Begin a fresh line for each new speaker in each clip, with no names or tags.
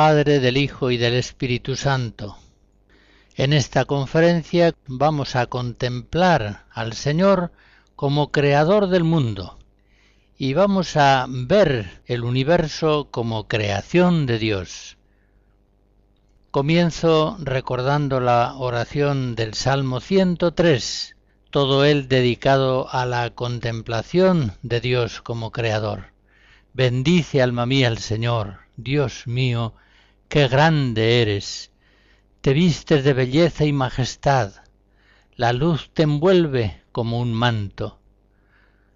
Padre, del Hijo y del Espíritu Santo. En esta conferencia vamos a contemplar al Señor como creador del mundo y vamos a ver el universo como creación de Dios. Comienzo recordando la oración del Salmo 103, todo él dedicado a la contemplación de Dios como creador. Bendice alma mía al Señor Dios mío, qué grande eres. Te vistes de belleza y majestad. La luz te envuelve como un manto.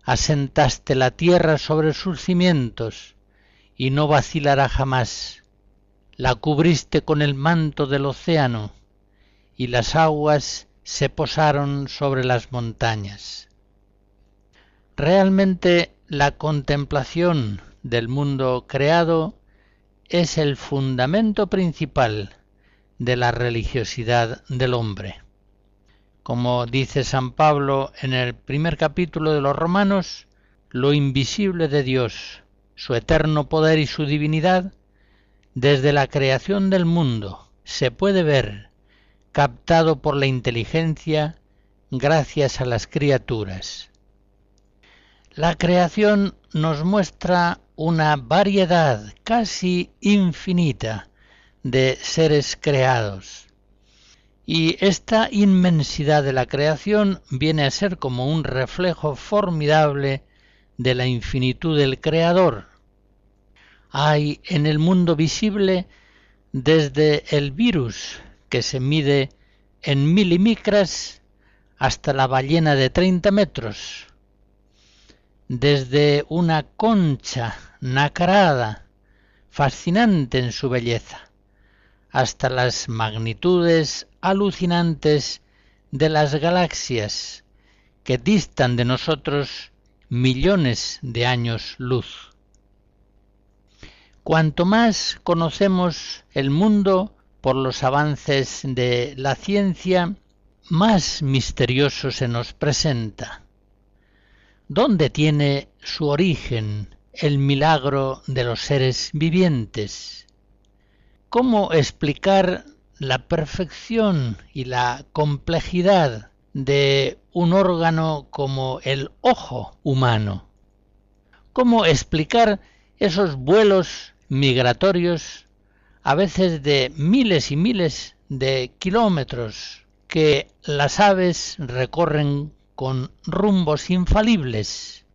Asentaste la tierra sobre sus cimientos y no vacilará jamás. La cubriste con el manto del océano y las aguas se posaron sobre las montañas. Realmente la contemplación del mundo creado es el fundamento principal de la religiosidad del hombre. Como dice San Pablo en el primer capítulo de los Romanos, lo invisible de Dios, su eterno poder y su divinidad, desde la creación del mundo se puede ver, captado por la inteligencia gracias a las criaturas. La creación nos muestra una variedad casi infinita de seres creados. Y esta inmensidad de la creación viene a ser como un reflejo formidable de la infinitud del Creador. Hay en el mundo visible desde el virus, que se mide en milimicras, hasta la ballena de 30 metros, desde una concha nacarada, fascinante en su belleza, hasta las magnitudes alucinantes de las galaxias que distan de nosotros millones de años luz. Cuanto más conocemos el mundo por los avances de la ciencia, más misterioso se nos presenta. ¿Dónde tiene su origen el milagro de los seres vivientes? ¿Cómo explicar la perfección y la complejidad de un órgano como el ojo humano? ¿Cómo explicar esos vuelos migratorios a veces de miles y miles de kilómetros que las aves recorren con rumbos infalibles.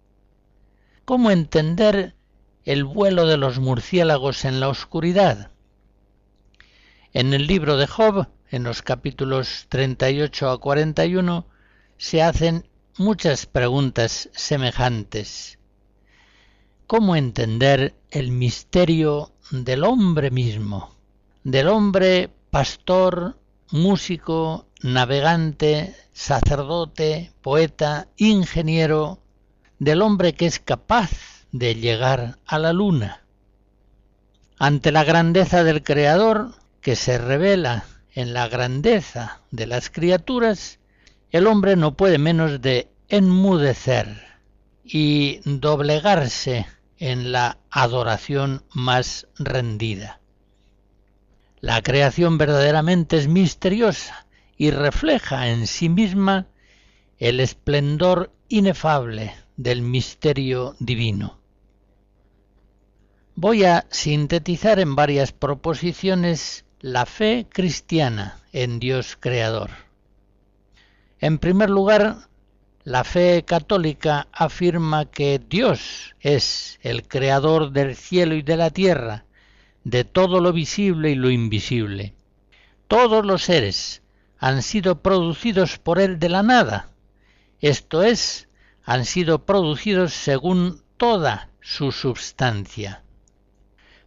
¿Cómo entender el vuelo de los murciélagos en la oscuridad? En el libro de Job, en los capítulos 38 a 41, se hacen muchas preguntas semejantes. ¿Cómo entender el misterio del hombre mismo, del hombre pastor, músico, navegante, sacerdote, poeta, ingeniero, del hombre que es capaz de llegar a la luna. Ante la grandeza del Creador, que se revela en la grandeza de las criaturas, el hombre no puede menos de enmudecer y doblegarse en la adoración más rendida. La creación verdaderamente es misteriosa y refleja en sí misma el esplendor inefable del misterio divino. Voy a sintetizar en varias proposiciones la fe cristiana en Dios Creador. En primer lugar, la fe católica afirma que Dios es el creador del cielo y de la tierra, de todo lo visible y lo invisible. Todos los seres, han sido producidos por él de la nada, esto es, han sido producidos según toda su substancia.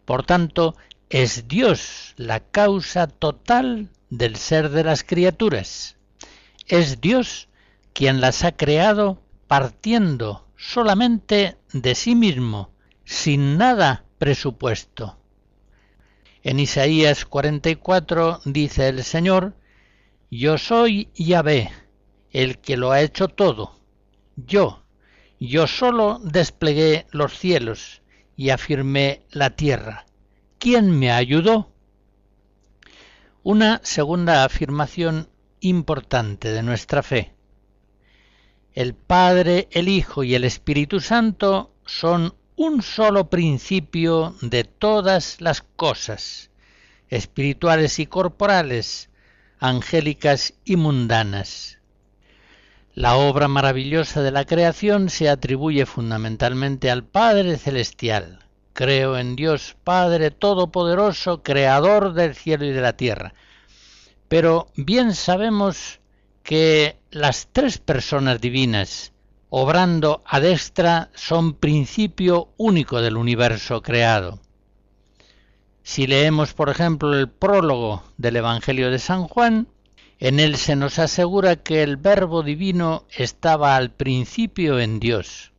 Por tanto, es Dios la causa total del ser de las criaturas. Es Dios quien las ha creado partiendo solamente de sí mismo, sin nada presupuesto. En Isaías 44 dice el Señor, Yo soy Yahvé, el que lo ha hecho todo. Yo, yo solo desplegué los cielos y afirmé la tierra. ¿Quién me ayudó? Una segunda afirmación importante de nuestra fe. El Padre, el Hijo y el Espíritu Santo son un solo principio de todas las cosas, espirituales y corporales, angélicas y mundanas. La obra maravillosa de la creación se atribuye fundamentalmente al Padre Celestial. Creo en Dios Padre Todopoderoso, Creador del cielo y de la tierra. Pero bien sabemos que las tres personas divinas, obrando a destra, son principio único del universo creado. Si leemos, por ejemplo, el prólogo del Evangelio de San Juan, en él se nos asegura que el Verbo divino estaba al principio en Dios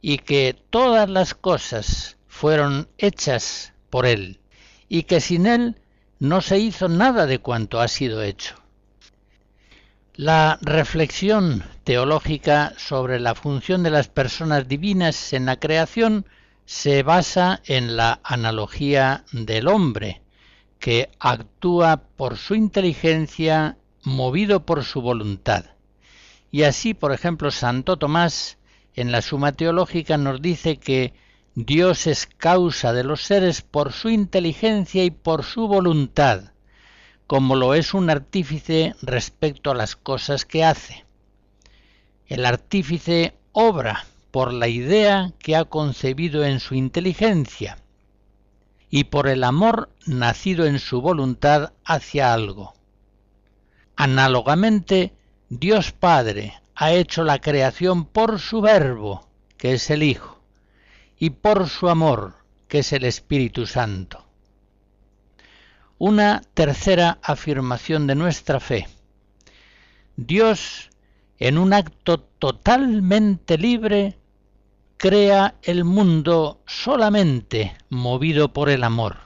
y que todas las cosas fueron hechas por él y que sin él no se hizo nada de cuanto ha sido hecho. La reflexión teológica sobre la función de las personas divinas en la creación se basa en la analogía del hombre, que actúa por su inteligencia movido por su voluntad. Y así, por ejemplo, Santo Tomás en la Suma Teológica nos dice que Dios es causa de los seres por su inteligencia y por su voluntad, como lo es un artífice respecto a las cosas que hace. El artífice obra por la idea que ha concebido en su inteligencia y por el amor nacido en su voluntad hacia algo. Análogamente, Dios Padre ha hecho la creación por su verbo, que es el Hijo, y por su amor, que es el Espíritu Santo. Una tercera afirmación de nuestra fe. Dios, en un acto totalmente libre, crea el mundo solamente movido por el amor.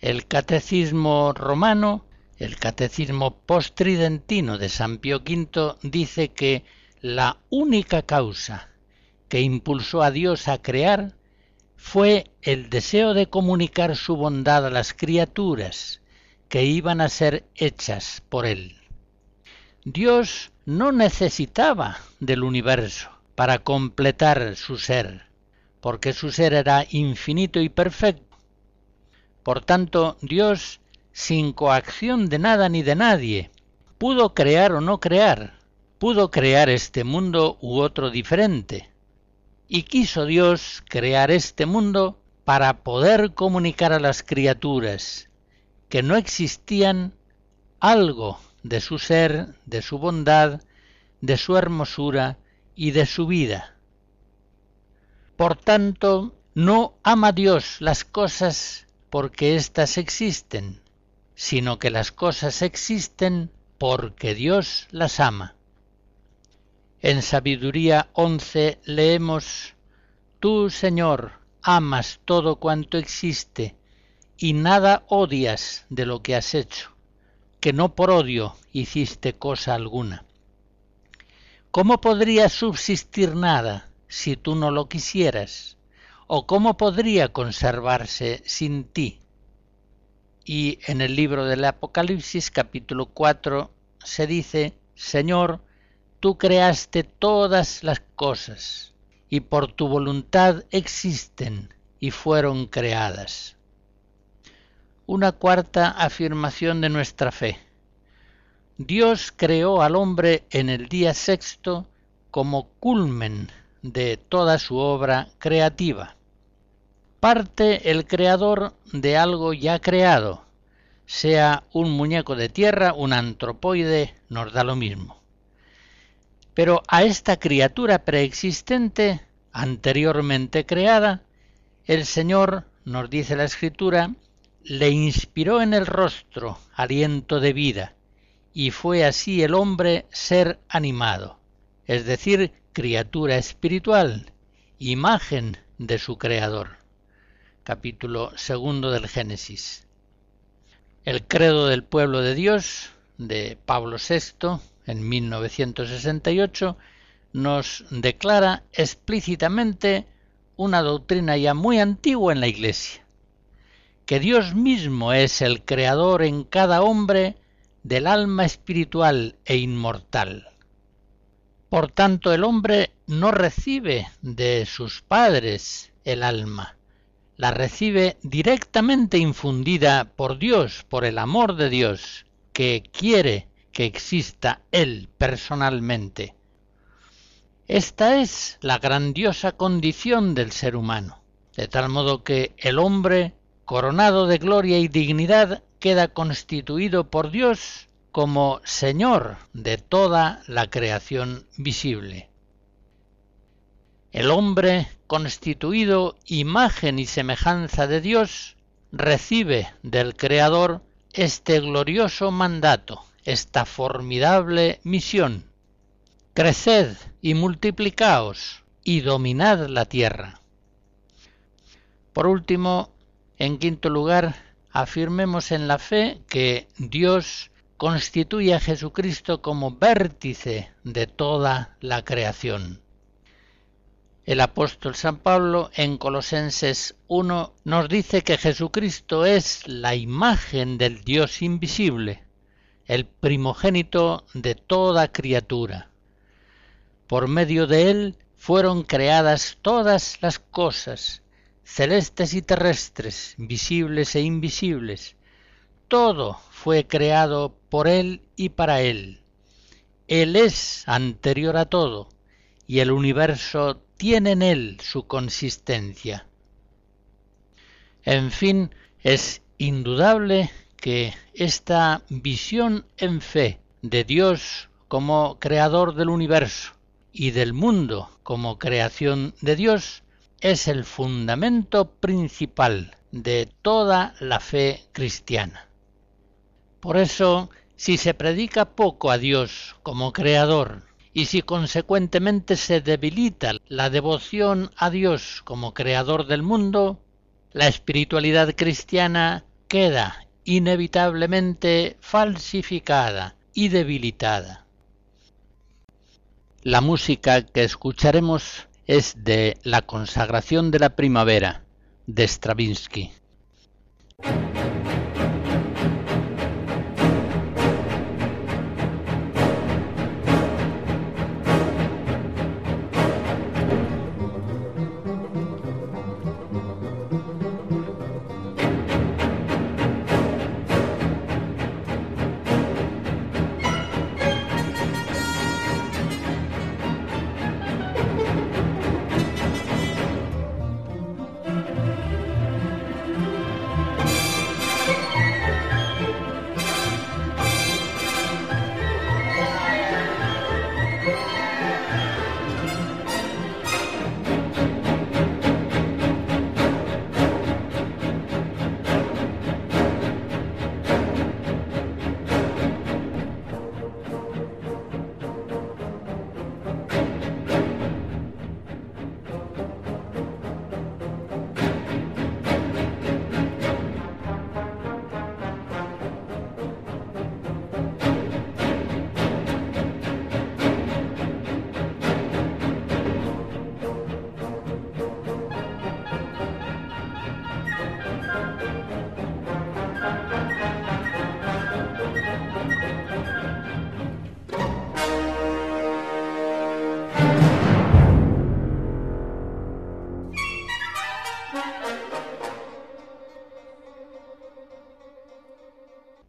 El catecismo romano, el catecismo postridentino de San Pío V dice que la única causa que impulsó a Dios a crear fue el deseo de comunicar su bondad a las criaturas que iban a ser hechas por él. Dios no necesitaba del universo para completar su ser, porque su ser era infinito y perfecto. Por tanto, Dios, sin coacción de nada ni de nadie, pudo crear o no crear, pudo crear este mundo u otro diferente, y quiso Dios crear este mundo para poder comunicar a las criaturas que no existían algo de su ser, de su bondad, de su hermosura y de su vida. Por tanto, no ama Dios las cosas porque éstas existen, sino que las cosas existen porque Dios las ama. En Sabiduría 11 leemos, Tú, Señor, amas todo cuanto existe, y nada odias de lo que has hecho, que no por odio hiciste cosa alguna. ¿Cómo podría subsistir nada si tú no lo quisieras? ¿O cómo podría conservarse sin ti? Y en el libro del Apocalipsis capítulo 4 se dice, Señor, tú creaste todas las cosas, y por tu voluntad existen y fueron creadas. Una cuarta afirmación de nuestra fe. Dios creó al hombre en el día sexto como culmen de toda su obra creativa. Parte el creador de algo ya creado, sea un muñeco de tierra, un antropoide, nos da lo mismo. Pero a esta criatura preexistente, anteriormente creada, el Señor nos dice la escritura, le inspiró en el rostro aliento de vida, y fue así el hombre ser animado, es decir, criatura espiritual, imagen de su Creador. Capítulo segundo del Génesis. El credo del pueblo de Dios de Pablo VI en 1968 nos declara explícitamente una doctrina ya muy antigua en la Iglesia, que Dios mismo es el creador en cada hombre del alma espiritual e inmortal. Por tanto, el hombre no recibe de sus padres el alma, la recibe directamente infundida por Dios, por el amor de Dios, que quiere que exista Él personalmente. Esta es la grandiosa condición del ser humano, de tal modo que el hombre, coronado de gloria y dignidad, queda constituido por Dios como Señor de toda la creación visible. El hombre, constituido imagen y semejanza de Dios, recibe del Creador este glorioso mandato, esta formidable misión. Creced y multiplicaos y dominad la tierra. Por último, en quinto lugar, afirmemos en la fe que Dios constituye a Jesucristo como vértice de toda la creación. El apóstol San Pablo en Colosenses 1 nos dice que Jesucristo es la imagen del Dios invisible, el primogénito de toda criatura. Por medio de él fueron creadas todas las cosas, celestes y terrestres, visibles e invisibles. Todo fue creado por él y para él. Él es anterior a todo, y el universo tiene en él su consistencia. En fin, es indudable que esta visión en fe de Dios como creador del universo y del mundo como creación de Dios es el fundamento principal de toda la fe cristiana. Por eso, si se predica poco a Dios como creador y si consecuentemente se debilita la devoción a Dios como creador del mundo, la espiritualidad cristiana queda inevitablemente falsificada y debilitada. La música que escucharemos es de La consagración de la primavera de Stravinsky.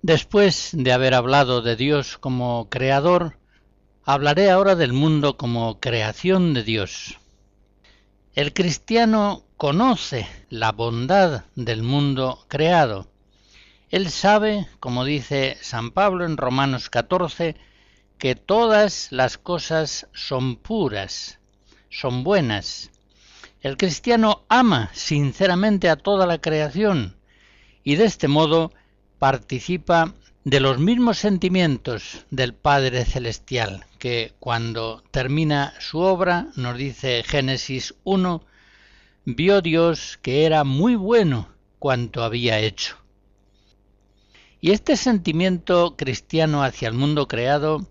Después de haber hablado de Dios como creador, hablaré ahora del mundo como creación de Dios. El cristiano conoce la bondad del mundo creado. Él sabe, como dice San Pablo en Romanos 14, que todas las cosas son puras, son buenas. El cristiano ama sinceramente a toda la creación y de este modo participa de los mismos sentimientos del Padre Celestial, que cuando termina su obra, nos dice Génesis 1, vio Dios que era muy bueno cuanto había hecho. Y este sentimiento cristiano hacia el mundo creado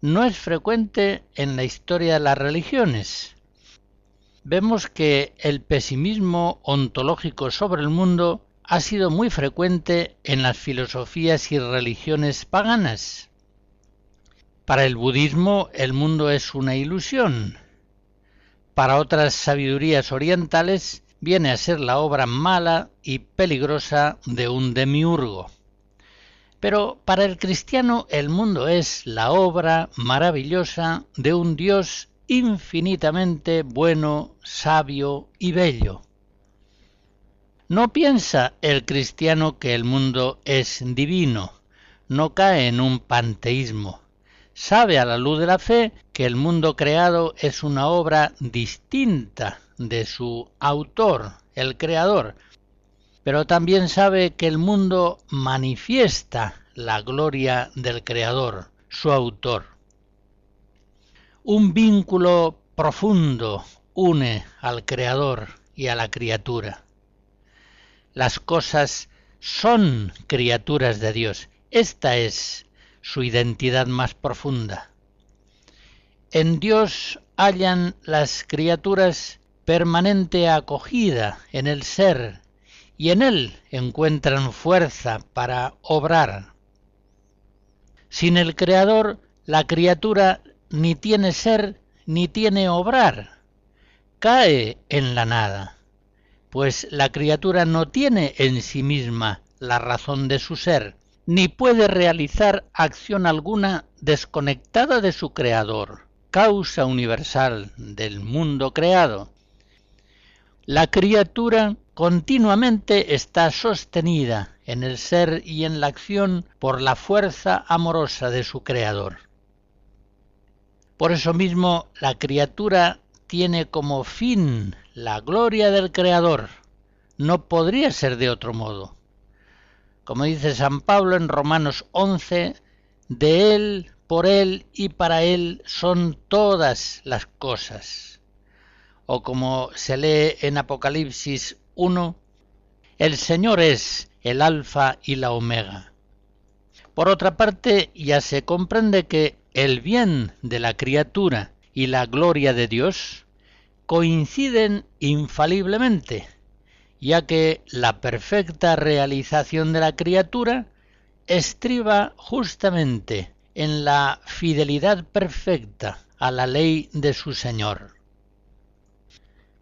no es frecuente en la historia de las religiones. Vemos que el pesimismo ontológico sobre el mundo ha sido muy frecuente en las filosofías y religiones paganas. Para el budismo el mundo es una ilusión. Para otras sabidurías orientales viene a ser la obra mala y peligrosa de un demiurgo. Pero para el cristiano el mundo es la obra maravillosa de un Dios infinitamente bueno, sabio y bello. No piensa el cristiano que el mundo es divino, no cae en un panteísmo. Sabe a la luz de la fe que el mundo creado es una obra distinta de su autor, el creador, pero también sabe que el mundo manifiesta la gloria del Creador, su autor. Un vínculo profundo une al Creador y a la criatura. Las cosas son criaturas de Dios. Esta es su identidad más profunda. En Dios hallan las criaturas permanente acogida en el ser y en él encuentran fuerza para obrar. Sin el Creador, la criatura ni tiene ser ni tiene obrar, cae en la nada, pues la criatura no tiene en sí misma la razón de su ser, ni puede realizar acción alguna desconectada de su Creador, causa universal del mundo creado, la criatura continuamente está sostenida en el ser y en la acción por la fuerza amorosa de su Creador. Por eso mismo la criatura tiene como fin la gloria del Creador. No podría ser de otro modo. Como dice San Pablo en Romanos 11, de Él, por Él y para Él son todas las cosas o como se lee en Apocalipsis 1, el Señor es el alfa y la omega. Por otra parte, ya se comprende que el bien de la criatura y la gloria de Dios coinciden infaliblemente, ya que la perfecta realización de la criatura estriba justamente en la fidelidad perfecta a la ley de su Señor.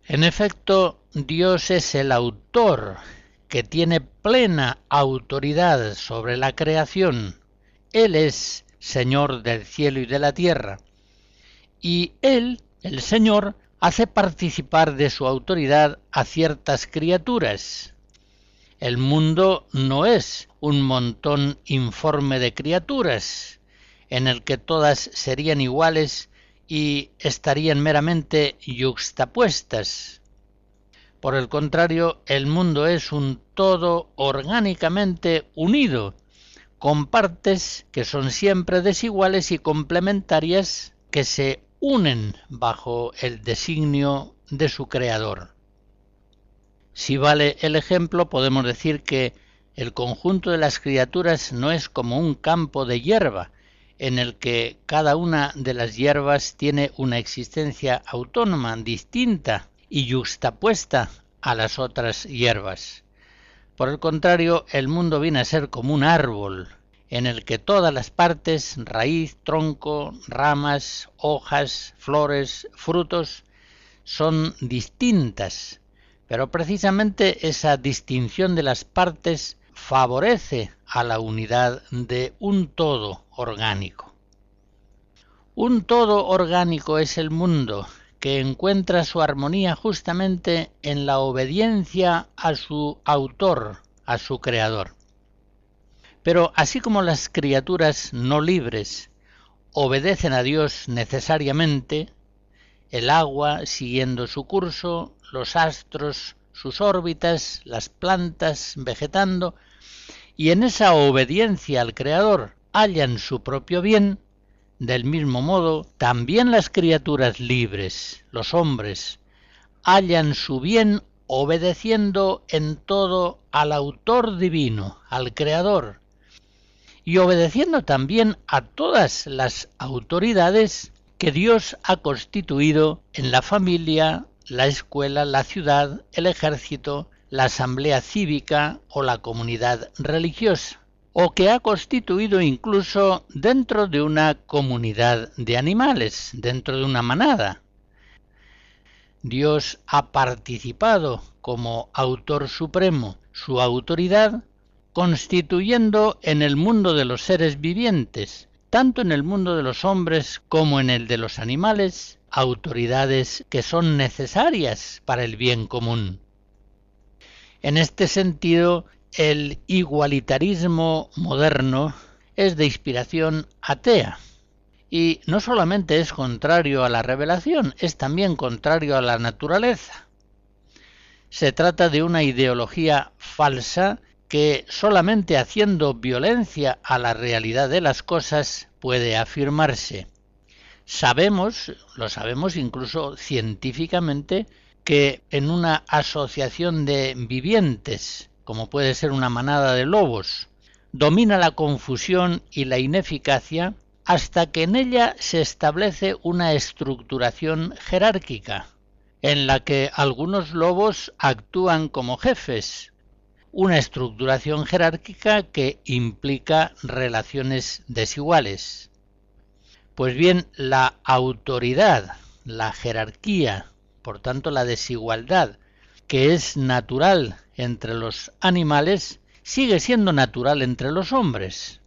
En efecto, Dios es el autor que tiene plena autoridad sobre la creación. Él es Señor del cielo y de la tierra. Y Él, el Señor, hace participar de su autoridad a ciertas criaturas. El mundo no es un montón informe de criaturas, en el que todas serían iguales y estarían meramente yuxtapuestas. Por el contrario, el mundo es un todo orgánicamente unido, con partes que son siempre desiguales y complementarias que se unen bajo el designio de su creador. Si vale el ejemplo, podemos decir que el conjunto de las criaturas no es como un campo de hierba, en el que cada una de las hierbas tiene una existencia autónoma, distinta y justapuesta a las otras hierbas. Por el contrario, el mundo viene a ser como un árbol, en el que todas las partes, raíz, tronco, ramas, hojas, flores, frutos, son distintas, pero precisamente esa distinción de las partes favorece a la unidad de un todo orgánico. Un todo orgánico es el mundo que encuentra su armonía justamente en la obediencia a su autor, a su creador. Pero así como las criaturas no libres obedecen a Dios necesariamente, el agua siguiendo su curso, los astros sus órbitas, las plantas vegetando, y en esa obediencia al Creador hallan su propio bien, del mismo modo también las criaturas libres, los hombres, hallan su bien obedeciendo en todo al autor divino, al Creador, y obedeciendo también a todas las autoridades que Dios ha constituido en la familia, la escuela, la ciudad, el ejército, la asamblea cívica o la comunidad religiosa, o que ha constituido incluso dentro de una comunidad de animales, dentro de una manada. Dios ha participado como autor supremo su autoridad, constituyendo en el mundo de los seres vivientes, tanto en el mundo de los hombres como en el de los animales, autoridades que son necesarias para el bien común. En este sentido, el igualitarismo moderno es de inspiración atea y no solamente es contrario a la revelación, es también contrario a la naturaleza. Se trata de una ideología falsa que solamente haciendo violencia a la realidad de las cosas puede afirmarse. Sabemos, lo sabemos incluso científicamente, que en una asociación de vivientes, como puede ser una manada de lobos, domina la confusión y la ineficacia hasta que en ella se establece una estructuración jerárquica, en la que algunos lobos actúan como jefes, una estructuración jerárquica que implica relaciones desiguales. Pues bien, la autoridad, la jerarquía, por tanto la desigualdad, que es natural entre los animales, sigue siendo natural entre los hombres.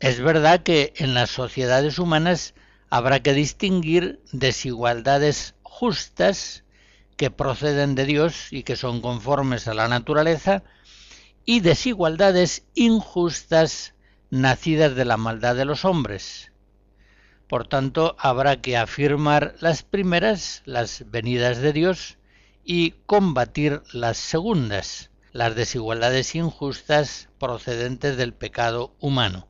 Es verdad que en las sociedades humanas habrá que distinguir desigualdades justas que proceden de Dios y que son conformes a la naturaleza y desigualdades injustas nacidas de la maldad de los hombres. Por tanto, habrá que afirmar las primeras, las venidas de Dios, y combatir las segundas, las desigualdades injustas procedentes del pecado humano.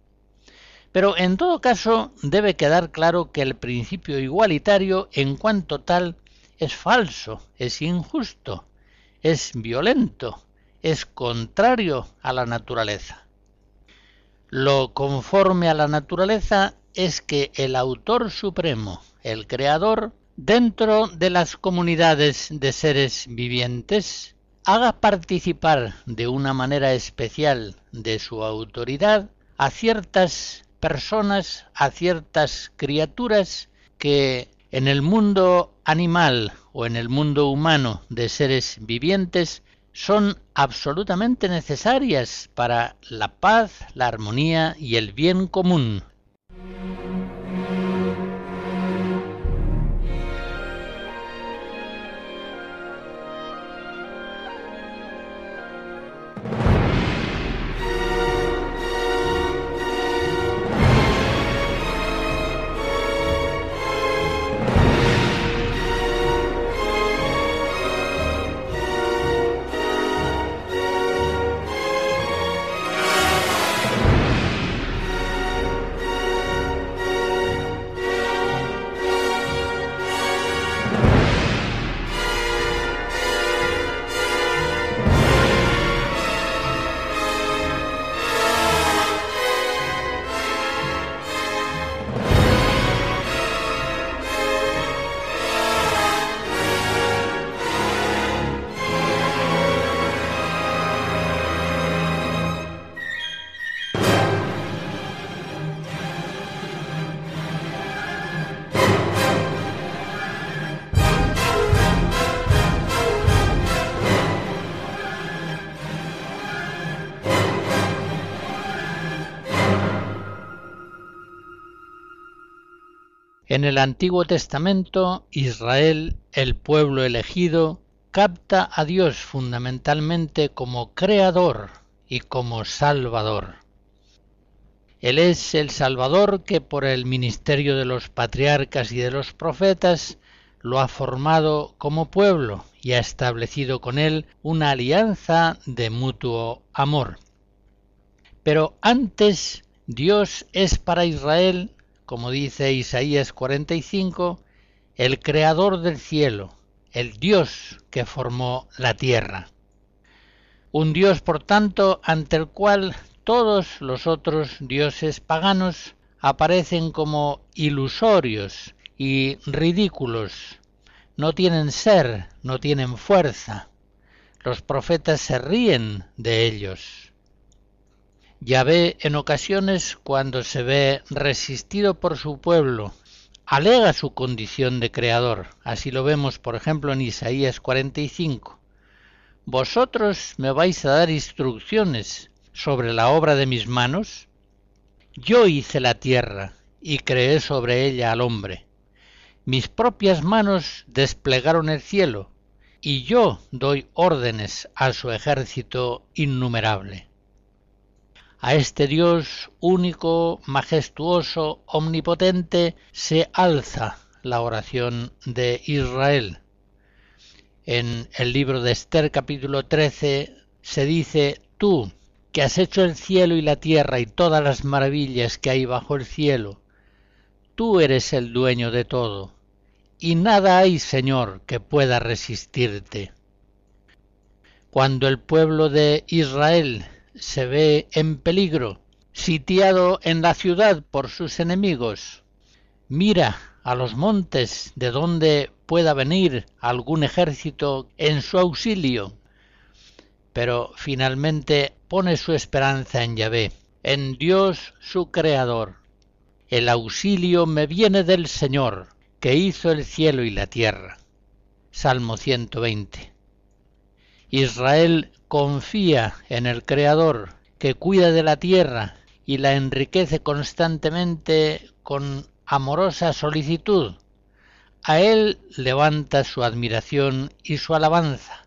Pero en todo caso debe quedar claro que el principio igualitario en cuanto tal es falso, es injusto, es violento, es contrario a la naturaleza. Lo conforme a la naturaleza es que el autor supremo, el creador, dentro de las comunidades de seres vivientes, haga participar de una manera especial de su autoridad a ciertas personas, a ciertas criaturas que en el mundo animal o en el mundo humano de seres vivientes son absolutamente necesarias para la paz, la armonía y el bien común En el Antiguo Testamento, Israel, el pueblo elegido, capta a Dios fundamentalmente como creador y como salvador. Él es el Salvador que por el ministerio de los patriarcas y de los profetas lo ha formado como pueblo y ha establecido con él una alianza de mutuo amor. Pero antes Dios es para Israel, como dice Isaías 45, el creador del cielo, el Dios que formó la tierra. Un Dios, por tanto, ante el cual todos los otros dioses paganos aparecen como ilusorios y ridículos. No tienen ser, no tienen fuerza. Los profetas se ríen de ellos. Yahvé en ocasiones cuando se ve resistido por su pueblo, alega su condición de creador. Así lo vemos, por ejemplo, en Isaías 45. Vosotros me vais a dar instrucciones sobre la obra de mis manos? Yo hice la tierra y creé sobre ella al hombre. Mis propias manos desplegaron el cielo, y yo doy órdenes a su ejército innumerable. A este Dios único, majestuoso, omnipotente, se alza la oración de Israel. En el libro de Esther capítulo 13 se dice, Tú, que has hecho el cielo y la tierra y todas las maravillas que hay bajo el cielo. Tú eres el dueño de todo, y nada hay, Señor, que pueda resistirte. Cuando el pueblo de Israel se ve en peligro, sitiado en la ciudad por sus enemigos, mira a los montes de donde pueda venir algún ejército en su auxilio, pero finalmente pone su esperanza en Yahvé, en Dios su Creador. El auxilio me viene del Señor, que hizo el cielo y la tierra. Salmo 120. Israel confía en el Creador, que cuida de la tierra y la enriquece constantemente con amorosa solicitud. A él levanta su admiración y su alabanza.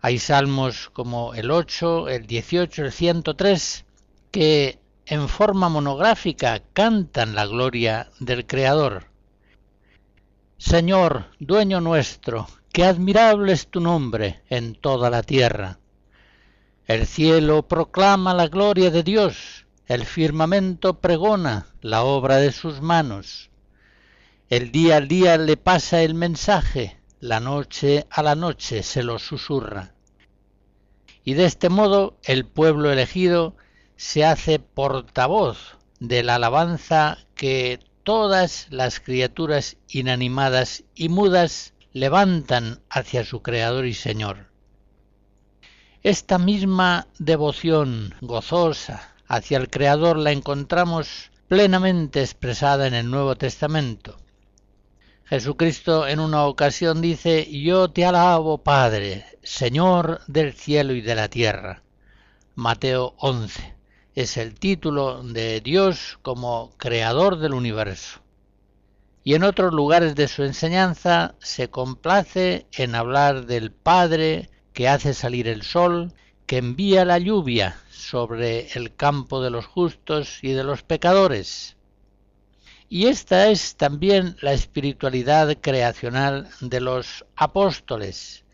Hay salmos como el 8, el 18, el 103, que en forma monográfica cantan la gloria del Creador. Señor, dueño nuestro, qué admirable es tu nombre en toda la tierra. El cielo proclama la gloria de Dios, el firmamento pregona la obra de sus manos. El día al día le pasa el mensaje, la noche a la noche se lo susurra y de este modo el pueblo elegido se hace portavoz de la alabanza que todas las criaturas inanimadas y mudas levantan hacia su Creador y Señor. Esta misma devoción gozosa hacia el Creador la encontramos plenamente expresada en el Nuevo Testamento. Jesucristo en una ocasión dice, Yo te alabo, Padre, Señor del cielo y de la tierra. Mateo 11 es el título de Dios como creador del universo. Y en otros lugares de su enseñanza se complace en hablar del Padre que hace salir el sol, que envía la lluvia sobre el campo de los justos y de los pecadores, y esta es también la espiritualidad creacional de los apóstoles,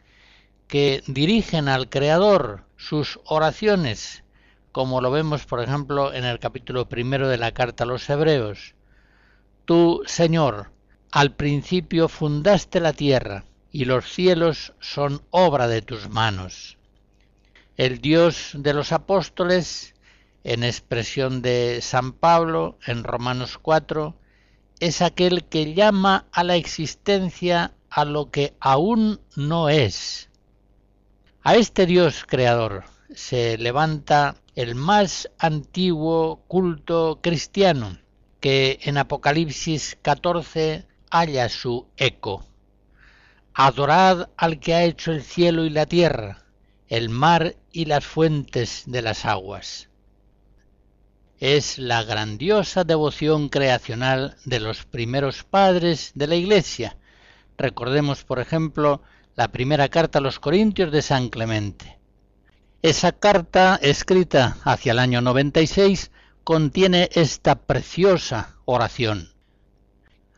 que dirigen al Creador sus oraciones, como lo vemos, por ejemplo, en el capítulo primero de la carta a los Hebreos. Tú, Señor, al principio fundaste la tierra, y los cielos son obra de tus manos. El Dios de los apóstoles, en expresión de San Pablo en Romanos 4, es aquel que llama a la existencia a lo que aún no es. A este Dios creador se levanta el más antiguo culto cristiano, que en Apocalipsis 14 halla su eco. Adorad al que ha hecho el cielo y la tierra, el mar y las fuentes de las aguas es la grandiosa devoción creacional de los primeros padres de la Iglesia. Recordemos, por ejemplo, la primera carta a los Corintios de San Clemente. Esa carta, escrita hacia el año 96, contiene esta preciosa oración.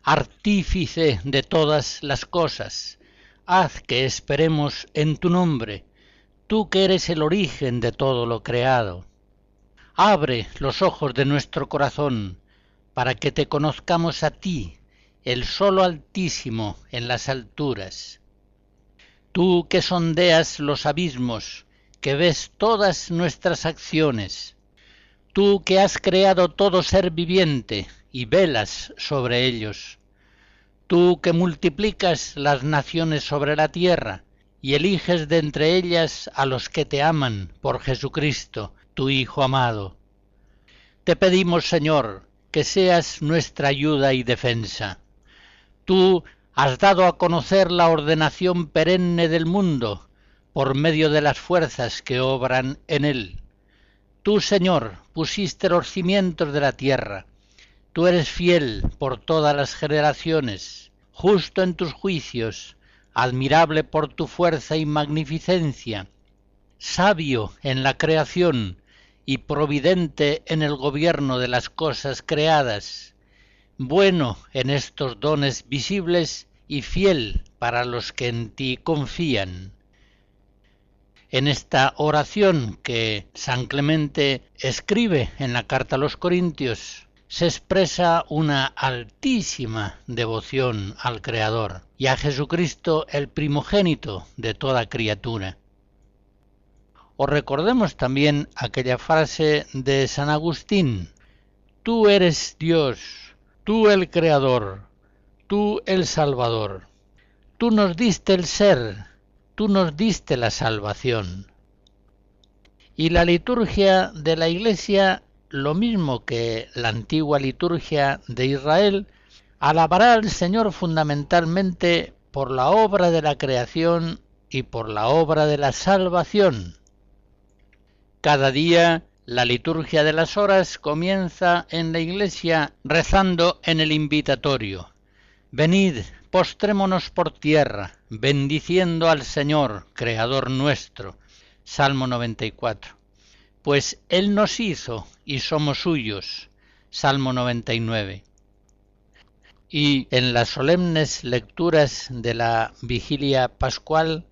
Artífice de todas las cosas, haz que esperemos en tu nombre, tú que eres el origen de todo lo creado. Abre los ojos de nuestro corazón para que te conozcamos a ti, el solo altísimo en las alturas. Tú que sondeas los abismos, que ves todas nuestras acciones, tú que has creado todo ser viviente y velas sobre ellos, tú que multiplicas las naciones sobre la tierra y eliges de entre ellas a los que te aman por Jesucristo, tu Hijo amado. Te pedimos, Señor, que seas nuestra ayuda y defensa. Tú has dado a conocer la ordenación perenne del mundo por medio de las fuerzas que obran en él. Tú, Señor, pusiste los cimientos de la tierra. Tú eres fiel por todas las generaciones, justo en tus juicios, admirable por tu fuerza y magnificencia, sabio en la creación y providente en el gobierno de las cosas creadas bueno en estos dones visibles y fiel para los que en ti confían. En esta oración que San Clemente escribe en la carta a los Corintios, se expresa una altísima devoción al Creador y a Jesucristo el primogénito de toda criatura. O recordemos también aquella frase de San Agustín, Tú eres Dios, tú el Creador, tú el Salvador. Tú nos diste el ser, tú nos diste la salvación. Y la liturgia de la Iglesia, lo mismo que la antigua liturgia de Israel, alabará al Señor fundamentalmente por la obra de la creación y por la obra de la salvación. Cada día la liturgia de las horas comienza en la iglesia rezando en el invitatorio. Venid, postrémonos por tierra, bendiciendo al Señor, Creador nuestro. Salmo 94. Pues Él nos hizo y somos suyos. Salmo 99. Y en las solemnes lecturas de la vigilia pascual,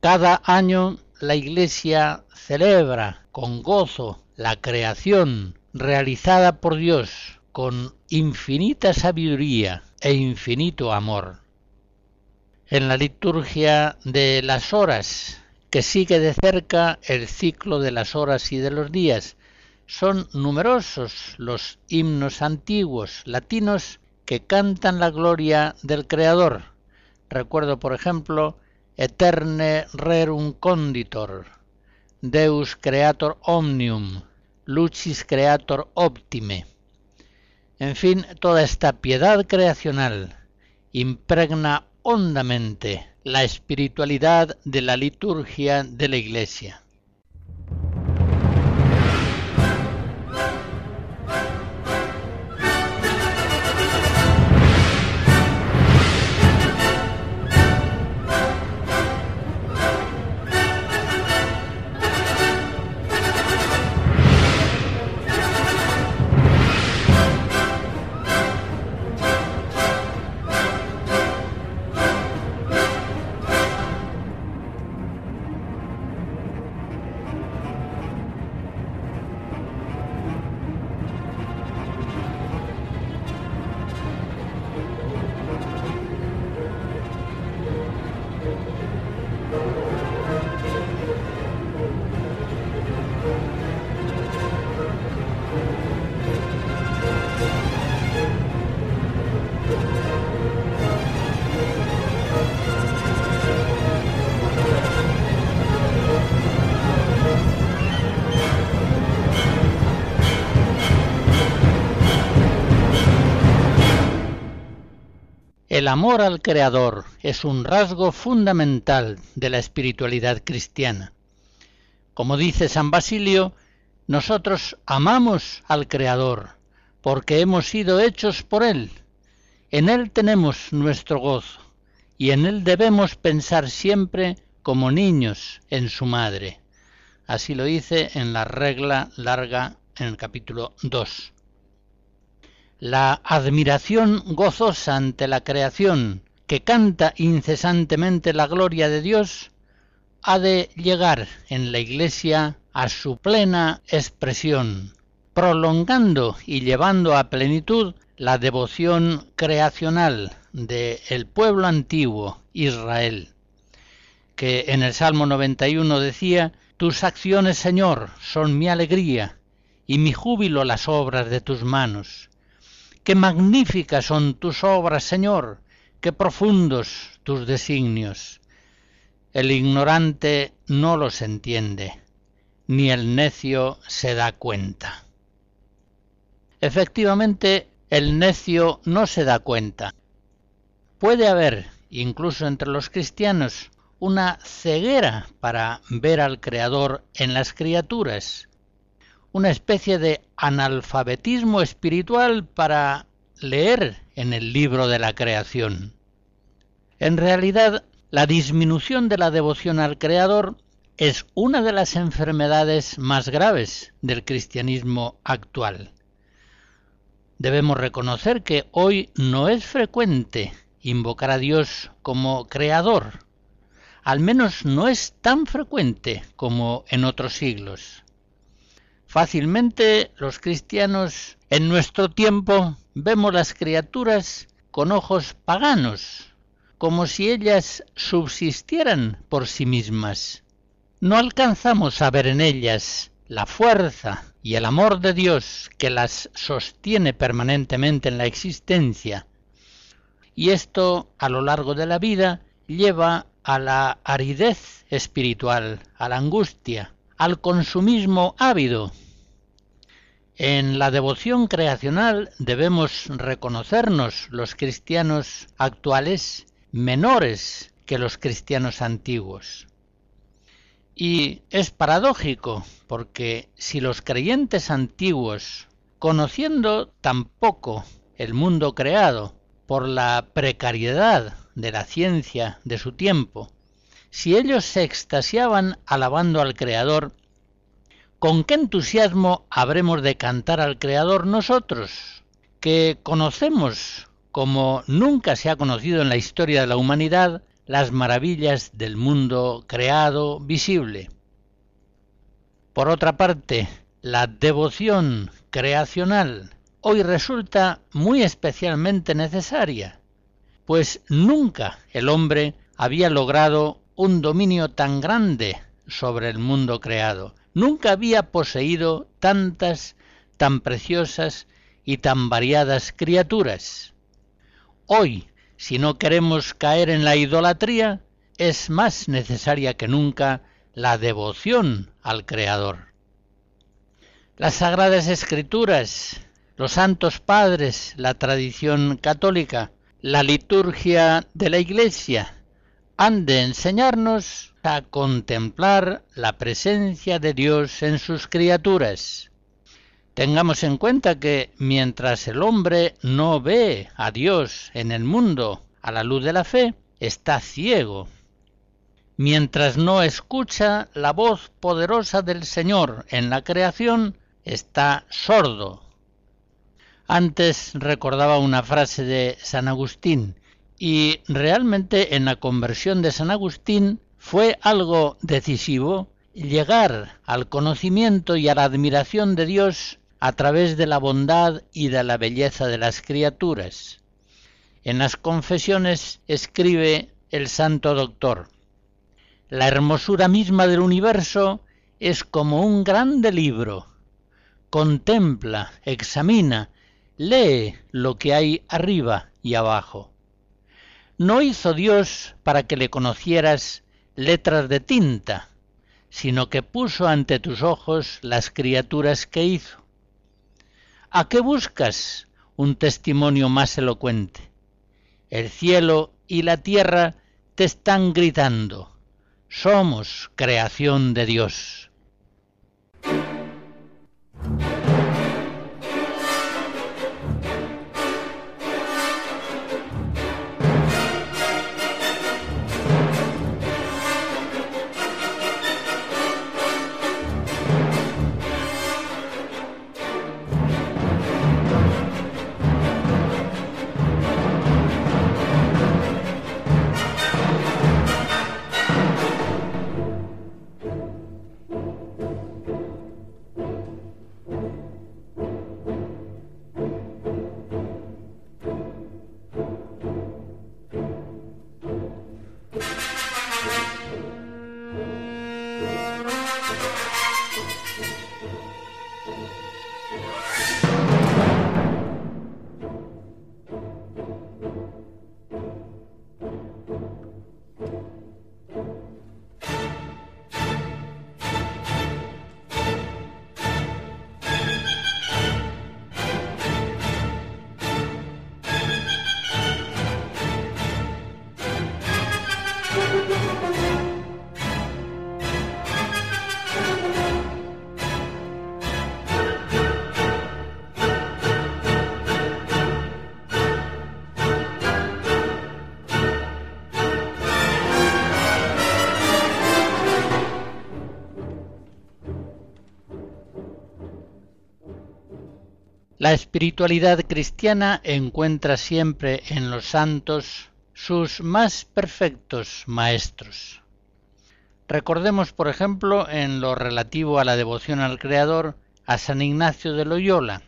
cada año la Iglesia celebra con gozo la creación realizada por Dios con infinita sabiduría e infinito amor. En la liturgia de las horas, que sigue de cerca el ciclo de las horas y de los días, son numerosos los himnos antiguos latinos que cantan la gloria del Creador. Recuerdo, por ejemplo, Eterne rerum conditor, Deus creator omnium, lucis creator optime. En fin, toda esta piedad creacional impregna hondamente la espiritualidad de la liturgia de la Iglesia. El amor al Creador es un rasgo fundamental de la espiritualidad cristiana. Como dice San Basilio, nosotros amamos al Creador porque hemos sido hechos por Él. En Él tenemos nuestro gozo y en Él debemos pensar siempre como niños en su madre. Así lo dice en la regla larga en el capítulo 2. La admiración gozosa ante la creación que canta incesantemente la gloria de Dios ha de llegar en la Iglesia a su plena expresión, prolongando y llevando a plenitud la devoción creacional del el pueblo antiguo, Israel, que en el Salmo 91 decía, Tus acciones, Señor, son mi alegría, y mi júbilo las obras de tus manos. Qué magníficas son tus obras, Señor, qué profundos tus designios. El ignorante no los entiende, ni el necio se da cuenta. Efectivamente, el necio no se da cuenta. Puede haber, incluso entre los cristianos, una ceguera para ver al Creador en las criaturas, una especie de analfabetismo espiritual para leer en el libro de la creación. En realidad, la disminución de la devoción al Creador es una de las enfermedades más graves del cristianismo actual. Debemos reconocer que hoy no es frecuente invocar a Dios como creador, al menos no es tan frecuente como en otros siglos. Fácilmente los cristianos en nuestro tiempo vemos las criaturas con ojos paganos, como si ellas subsistieran por sí mismas. No alcanzamos a ver en ellas la fuerza y el amor de Dios que las sostiene permanentemente en la existencia. Y esto a lo largo de la vida lleva a la aridez espiritual, a la angustia, al consumismo ávido. En la devoción creacional debemos reconocernos los cristianos actuales menores que los cristianos antiguos. Y es paradójico, porque si los creyentes antiguos, conociendo tan poco el mundo creado por la precariedad de la ciencia de su tiempo, si ellos se extasiaban alabando al Creador, ¿con qué entusiasmo habremos de cantar al Creador nosotros, que conocemos como nunca se ha conocido en la historia de la humanidad las maravillas del mundo creado visible? Por otra parte, la devoción creacional hoy resulta muy especialmente necesaria, pues nunca el hombre había logrado un dominio tan grande sobre el mundo creado, nunca había poseído tantas, tan preciosas y tan variadas criaturas. Hoy, si no queremos caer en la idolatría, es más necesaria que nunca la devoción al Creador. Las sagradas escrituras, los santos padres, la tradición católica, la liturgia de la Iglesia, han de enseñarnos a contemplar la presencia de Dios en sus criaturas. Tengamos en cuenta que mientras el hombre no ve a Dios en el mundo a la luz de la fe, está ciego. Mientras no escucha la voz poderosa del Señor en la creación, está sordo. Antes recordaba una frase de San Agustín, y realmente en la conversión de San Agustín fue algo decisivo llegar al conocimiento y a la admiración de Dios a través de la bondad y de la belleza de las criaturas. En las confesiones escribe el santo doctor, la hermosura misma del universo es como un grande libro. Contempla, examina, lee lo que hay arriba y abajo. No hizo Dios para que le conocieras letras de tinta, sino que puso ante tus ojos las criaturas que hizo. ¿A qué buscas un testimonio más elocuente? El cielo y la tierra te están gritando. Somos creación de Dios. La espiritualidad cristiana encuentra siempre en los santos sus más perfectos maestros. Recordemos, por ejemplo, en lo relativo a la devoción al Creador, a San Ignacio de Loyola.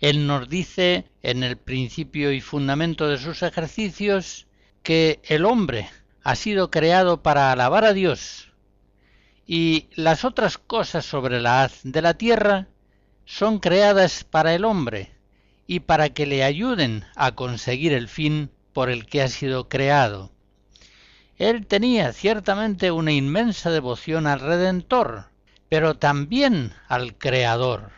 Él nos dice en el principio y fundamento de sus ejercicios que el hombre ha sido creado para alabar a Dios y las otras cosas sobre la haz de la tierra son creadas para el hombre y para que le ayuden a conseguir el fin por el que ha sido creado. Él tenía ciertamente una inmensa devoción al Redentor, pero también al Creador.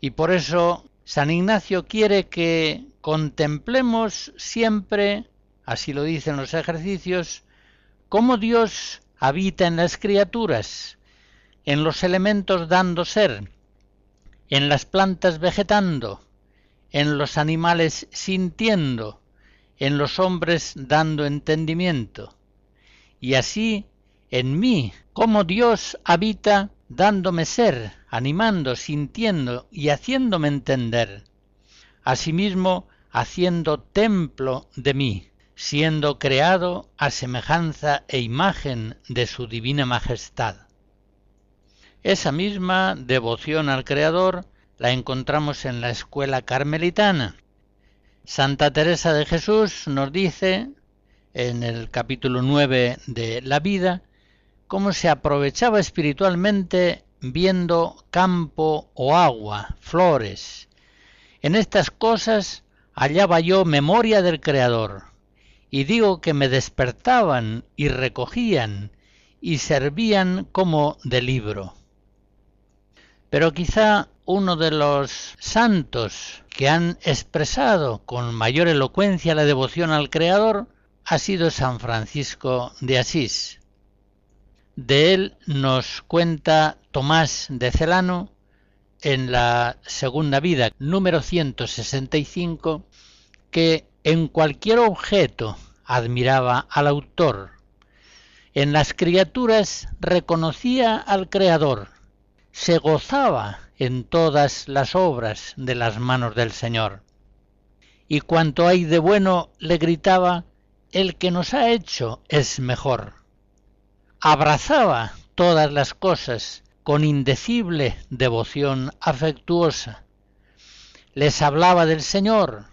Y por eso San Ignacio quiere que contemplemos siempre, así lo dicen los ejercicios, cómo Dios habita en las criaturas, en los elementos dando ser, en las plantas vegetando, en los animales sintiendo, en los hombres dando entendimiento. Y así, en mí, como Dios habita dándome ser, animando, sintiendo y haciéndome entender. Asimismo, haciendo templo de mí, siendo creado a semejanza e imagen de su divina majestad. Esa misma devoción al Creador la encontramos en la escuela carmelitana, Santa Teresa de Jesús nos dice en el capítulo 9 de La vida cómo se aprovechaba espiritualmente viendo campo o agua, flores. En estas cosas hallaba yo memoria del Creador, y digo que me despertaban y recogían y servían como de libro. Pero quizá uno de los santos que han expresado con mayor elocuencia la devoción al Creador ha sido San Francisco de Asís. De él nos cuenta Tomás de Celano en la segunda vida, número 165, que en cualquier objeto admiraba al autor. En las criaturas reconocía al Creador, se gozaba en todas las obras de las manos del Señor. Y cuanto hay de bueno, le gritaba, el que nos ha hecho es mejor. Abrazaba todas las cosas con indecible devoción afectuosa. Les hablaba del Señor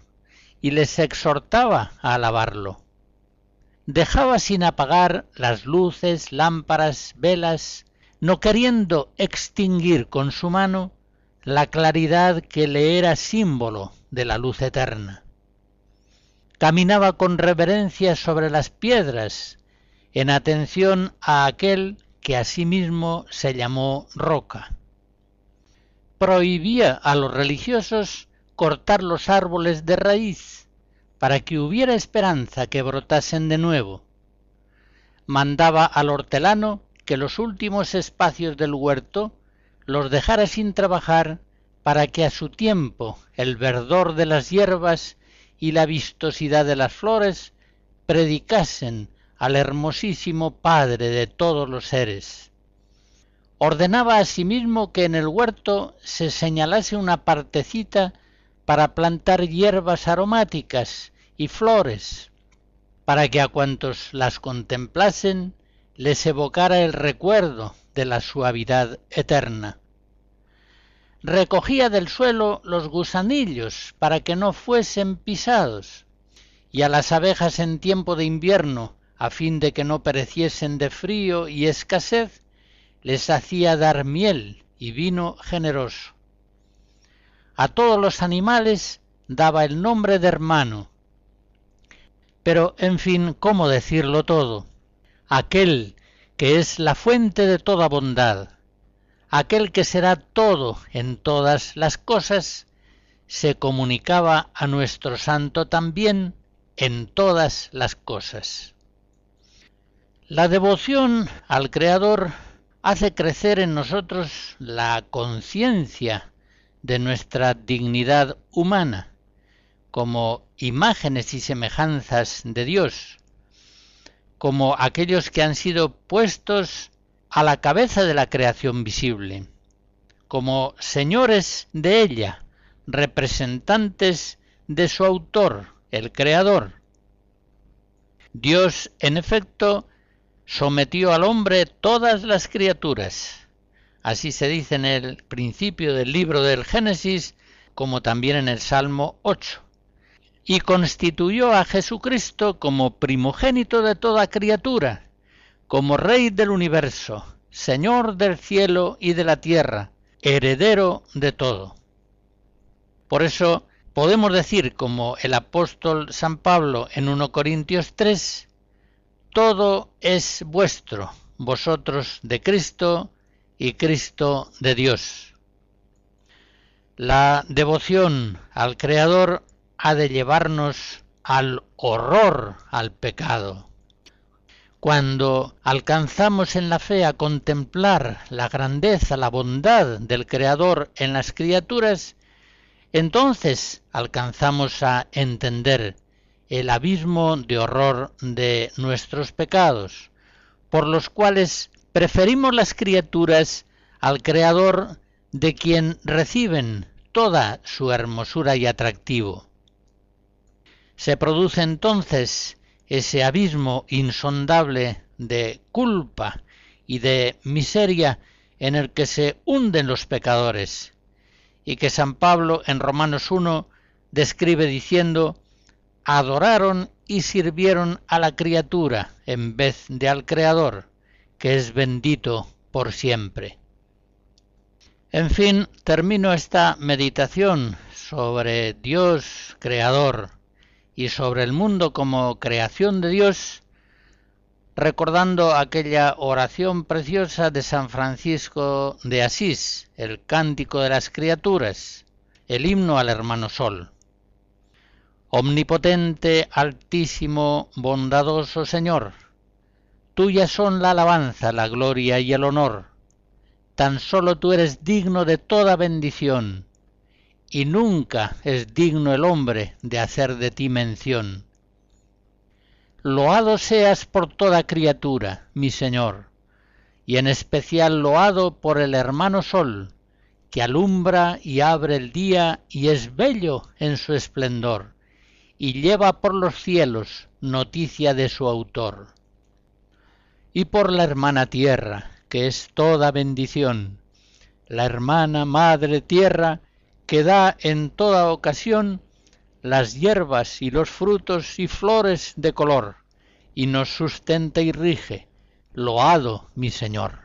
y les exhortaba a alabarlo. Dejaba sin apagar las luces, lámparas, velas, no queriendo extinguir con su mano la claridad que le era símbolo de la luz eterna. Caminaba con reverencia sobre las piedras, en atención a aquel que asimismo se llamó roca. Prohibía a los religiosos cortar los árboles de raíz, para que hubiera esperanza que brotasen de nuevo. Mandaba al hortelano que los últimos espacios del huerto los dejara sin trabajar para que a su tiempo el verdor de las hierbas y la vistosidad de las flores predicasen al hermosísimo Padre de todos los seres. Ordenaba asimismo que en el huerto se señalase una partecita para plantar hierbas aromáticas y flores, para que a cuantos las contemplasen les evocara el recuerdo de la suavidad eterna. Recogía del suelo los gusanillos para que no fuesen pisados, y a las abejas en tiempo de invierno, a fin de que no pereciesen de frío y escasez, les hacía dar miel y vino generoso. A todos los animales daba el nombre de hermano. Pero, en fin, ¿cómo decirlo todo? Aquel que es la fuente de toda bondad, aquel que será todo en todas las cosas, se comunicaba a nuestro santo también en todas las cosas. La devoción al Creador hace crecer en nosotros la conciencia de nuestra dignidad humana como imágenes y semejanzas de Dios, como aquellos que han sido puestos a la cabeza de la creación visible, como señores de ella, representantes de su autor, el Creador. Dios, en efecto, sometió al hombre todas las criaturas. Así se dice en el principio del libro del Génesis, como también en el Salmo 8. Y constituyó a Jesucristo como primogénito de toda criatura, como Rey del universo, Señor del cielo y de la tierra, heredero de todo. Por eso podemos decir, como el apóstol San Pablo en 1 Corintios 3, todo es vuestro, vosotros de Cristo y Cristo de Dios. La devoción al Creador ha de llevarnos al horror al pecado. Cuando alcanzamos en la fe a contemplar la grandeza, la bondad del Creador en las criaturas, entonces alcanzamos a entender el abismo de horror de nuestros pecados, por los cuales preferimos las criaturas al Creador de quien reciben toda su hermosura y atractivo. Se produce entonces ese abismo insondable de culpa y de miseria en el que se hunden los pecadores, y que San Pablo en Romanos 1 describe diciendo, adoraron y sirvieron a la criatura en vez de al Creador, que es bendito por siempre. En fin, termino esta meditación sobre Dios Creador, y sobre el mundo como creación de Dios, recordando aquella oración preciosa de San Francisco de Asís, el cántico de las criaturas, el himno al hermano Sol. Omnipotente, altísimo, bondadoso Señor, tuyas son la alabanza, la gloria y el honor. Tan solo tú eres digno de toda bendición y nunca es digno el hombre de hacer de ti mención. Loado seas por toda criatura, mi Señor, y en especial loado por el hermano Sol, que alumbra y abre el día y es bello en su esplendor, y lleva por los cielos noticia de su autor. Y por la hermana tierra, que es toda bendición, la hermana madre tierra, que da en toda ocasión las hierbas y los frutos y flores de color, y nos sustenta y rige. Loado mi Señor.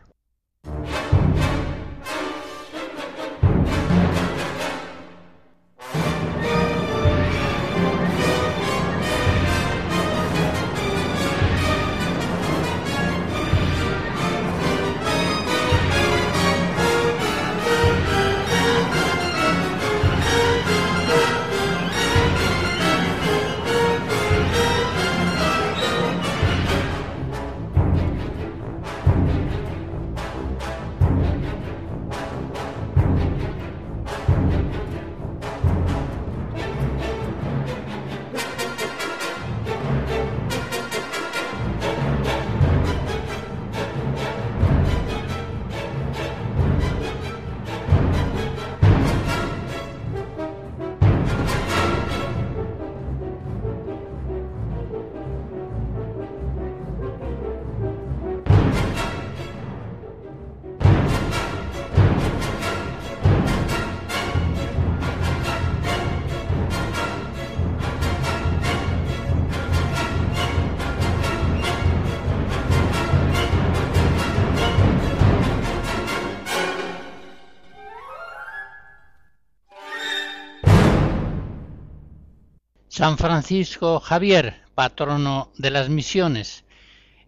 San Francisco Javier, patrono de las misiones,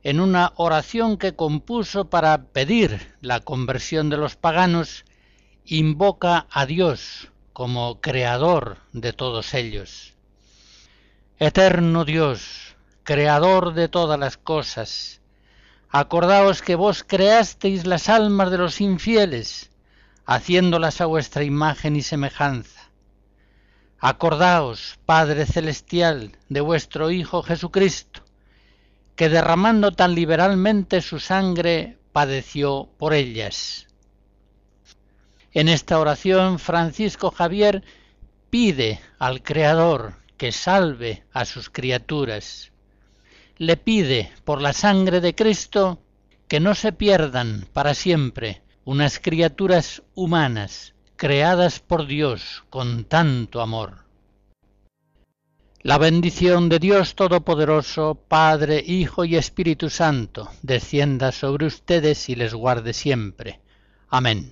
en una oración que compuso para pedir la conversión de los paganos, invoca a Dios como creador de todos ellos. Eterno Dios, creador de todas las cosas, acordaos que vos creasteis las almas de los infieles, haciéndolas a vuestra imagen y semejanza Acordaos, Padre Celestial, de vuestro Hijo Jesucristo, que derramando tan liberalmente su sangre padeció por ellas. En esta oración Francisco Javier pide al Creador que salve a sus criaturas. Le pide por la sangre de Cristo que no se pierdan para siempre unas criaturas humanas creadas por Dios con tanto amor. La bendición de Dios Todopoderoso, Padre, Hijo y Espíritu Santo, descienda sobre ustedes y les guarde siempre. Amén.